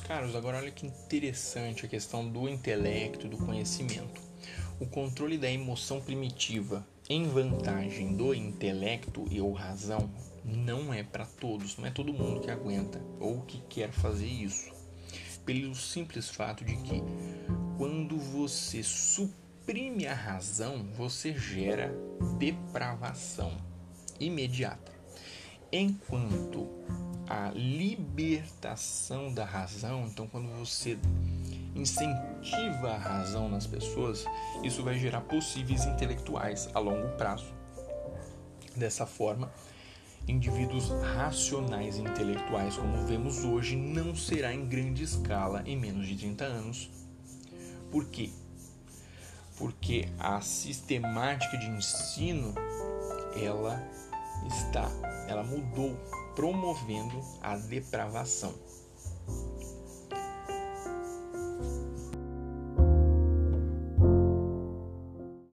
Carlos, agora olha que interessante a questão do intelecto, do conhecimento. O controle da emoção primitiva em vantagem do intelecto e ou razão não é para todos, não é todo mundo que aguenta ou que quer fazer isso. Pelo simples fato de que quando você suprime a razão, você gera depravação imediata. Enquanto a libertação da razão, então quando você incentiva a razão nas pessoas, isso vai gerar possíveis intelectuais a longo prazo. Dessa forma, indivíduos racionais e intelectuais, como vemos hoje, não será em grande escala em menos de 30 anos. Por quê? Porque a sistemática de ensino ela está, ela mudou, promovendo a depravação.